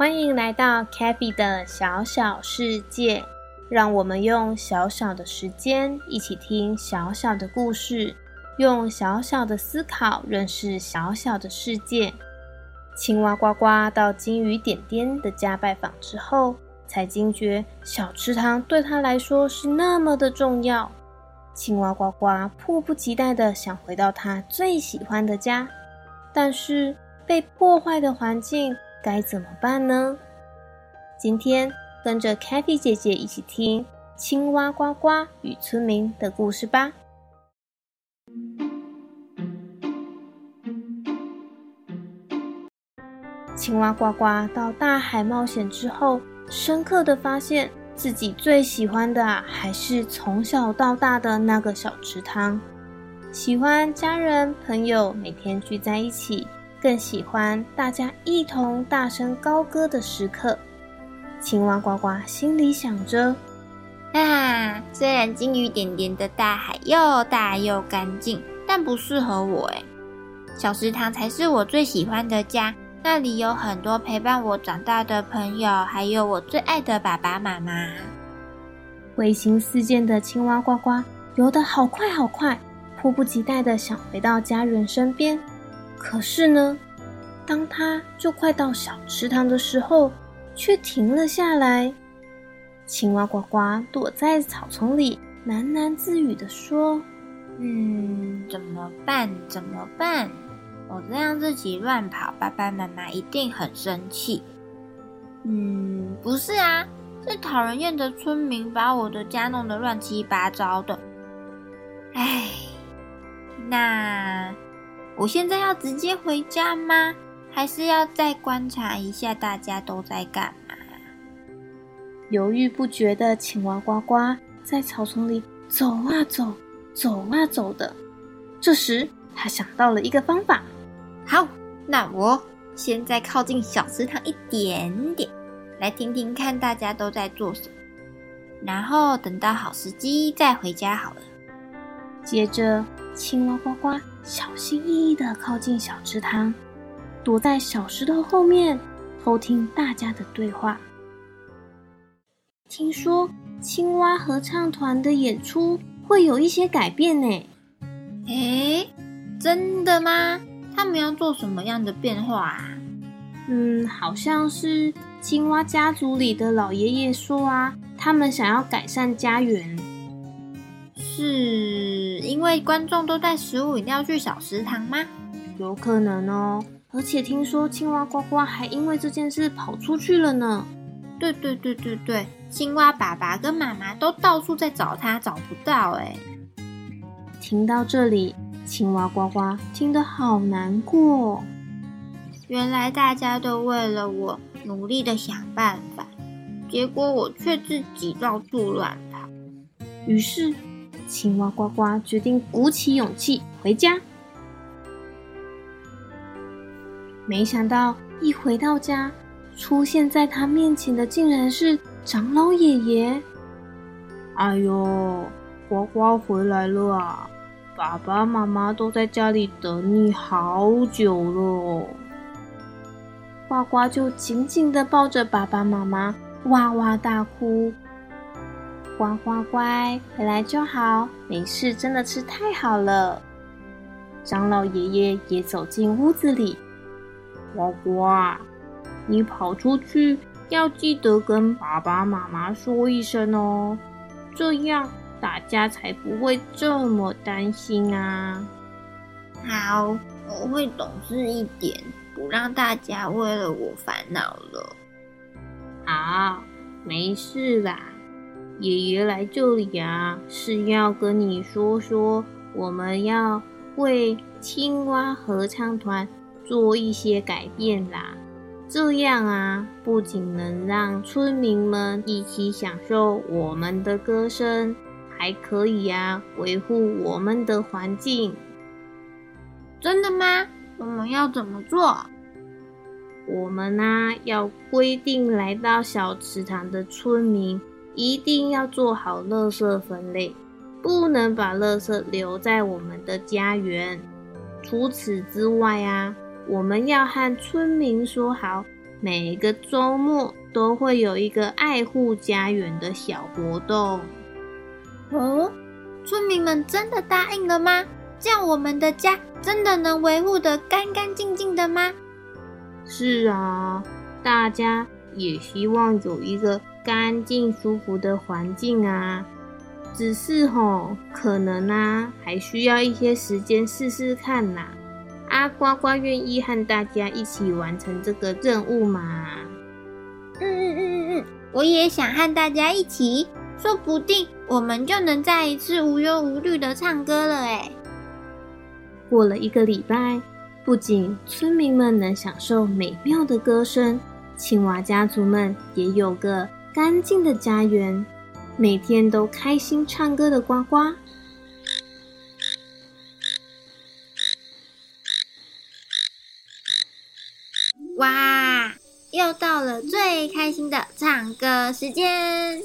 欢迎来到 CaFi 的小小世界，让我们用小小的时间一起听小小的故事，用小小的思考认识小小的世界。青蛙呱呱到金鱼点点的家拜访之后，才惊觉小池塘对他来说是那么的重要。青蛙呱呱迫不及待地想回到他最喜欢的家，但是被破坏的环境。该怎么办呢？今天跟着 CaFi 姐姐一起听青蛙呱呱与村民的故事吧。青蛙呱呱到大海冒险之后，深刻的发现自己最喜欢的，还是从小到大的那个小池塘，喜欢家人朋友每天聚在一起。更喜欢大家一同大声高歌的时刻。青蛙呱呱心里想着：“啊，虽然金鱼点点的大海又大又干净，但不适合我诶。小食堂才是我最喜欢的家，那里有很多陪伴我长大的朋友，还有我最爱的爸爸妈妈。”慧心似箭的青蛙呱呱游得好快好快，迫不及待的想回到家人身边。可是呢，当他就快到小池塘的时候，却停了下来。青蛙呱呱躲在草丛里，喃喃自语地说：“嗯，怎么办？怎么办？我这样自己乱跑，爸爸妈妈一定很生气。嗯，不是啊，是讨人厌的村民把我的家弄得乱七八糟的。唉，那……”我现在要直接回家吗？还是要再观察一下大家都在干嘛？犹豫不决的青蛙呱呱在草丛里走啊走，走啊走的。这时，他想到了一个方法。好，那我现在靠近小池塘一点点，来听听看大家都在做什么。然后等到好时机再回家好了。接着，青蛙呱呱小心翼翼地靠近小池塘，躲在小石头后面，偷听大家的对话。听说青蛙合唱团的演出会有一些改变呢？诶，真的吗？他们要做什么样的变化啊？嗯，好像是青蛙家族里的老爷爷说啊，他们想要改善家园。是因为观众都带食物饮料去小食堂吗？有可能哦。而且听说青蛙呱呱还因为这件事跑出去了呢。对对对对对，青蛙爸爸跟妈妈都到处在找他，找不到哎。听到这里，青蛙呱呱听得好难过。原来大家都为了我努力的想办法，结果我却自己到处乱跑。于是。青蛙呱呱决定鼓起勇气回家，没想到一回到家，出现在他面前的竟然是长老爷爷。哎呦，呱呱回来了啊！爸爸妈妈都在家里等你好久了。呱呱就紧紧的抱着爸爸妈妈，哇哇大哭。呱呱乖，回来就好，没事，真的是太好了。长老爷爷也走进屋子里，呱呱，你跑出去要记得跟爸爸妈妈说一声哦，这样大家才不会这么担心啊。好，我会懂事一点，不让大家为了我烦恼了。好，没事啦。爷爷来这里啊，是要跟你说说，我们要为青蛙合唱团做一些改变啦。这样啊，不仅能让村民们一起享受我们的歌声，还可以啊，维护我们的环境。真的吗？我们要怎么做？我们呢、啊，要规定来到小池塘的村民。一定要做好垃圾分类，不能把垃圾留在我们的家园。除此之外啊，我们要和村民说好，每个周末都会有一个爱护家园的小活动。哦，村民们真的答应了吗？这样我们的家真的能维护得干干净净的吗？是啊，大家也希望有一个。干净舒服的环境啊，只是吼，可能啊，还需要一些时间试试看呐。阿呱呱愿意和大家一起完成这个任务吗？嗯嗯嗯嗯嗯，我也想和大家一起，说不定我们就能再一次无忧无虑的唱歌了哎。过了一个礼拜，不仅村民们能享受美妙的歌声，青蛙家族们也有个。干净的家园，每天都开心唱歌的呱呱。哇，又到了最开心的唱歌时间！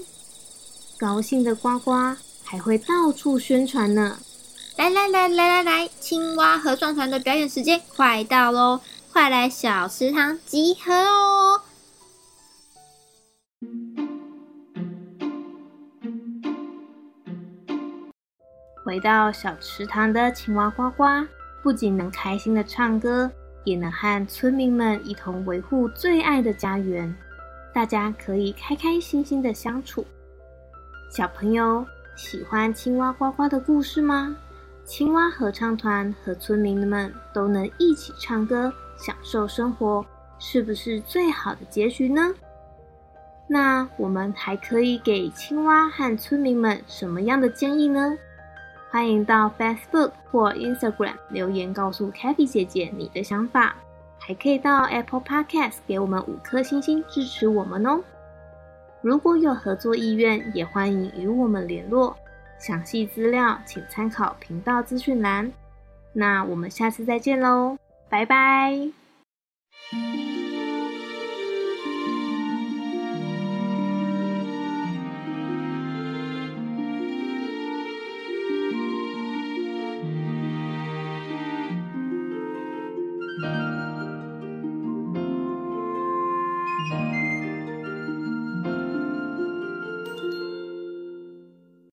高兴的呱呱还会到处宣传呢。来来来来来来，青蛙合唱团的表演时间快到喽！快来小池塘集合哦！回到小池塘的青蛙呱呱，不仅能开心的唱歌，也能和村民们一同维护最爱的家园。大家可以开开心心的相处。小朋友喜欢青蛙呱呱的故事吗？青蛙合唱团和村民们都能一起唱歌，享受生活，是不是最好的结局呢？那我们还可以给青蛙和村民们什么样的建议呢？欢迎到 Facebook 或 Instagram 留言告诉 cathy 姐姐你的想法，还可以到 Apple Podcast 给我们五颗星星支持我们哦。如果有合作意愿，也欢迎与我们联络。详细资料请参考频道资讯栏。那我们下次再见喽，拜拜。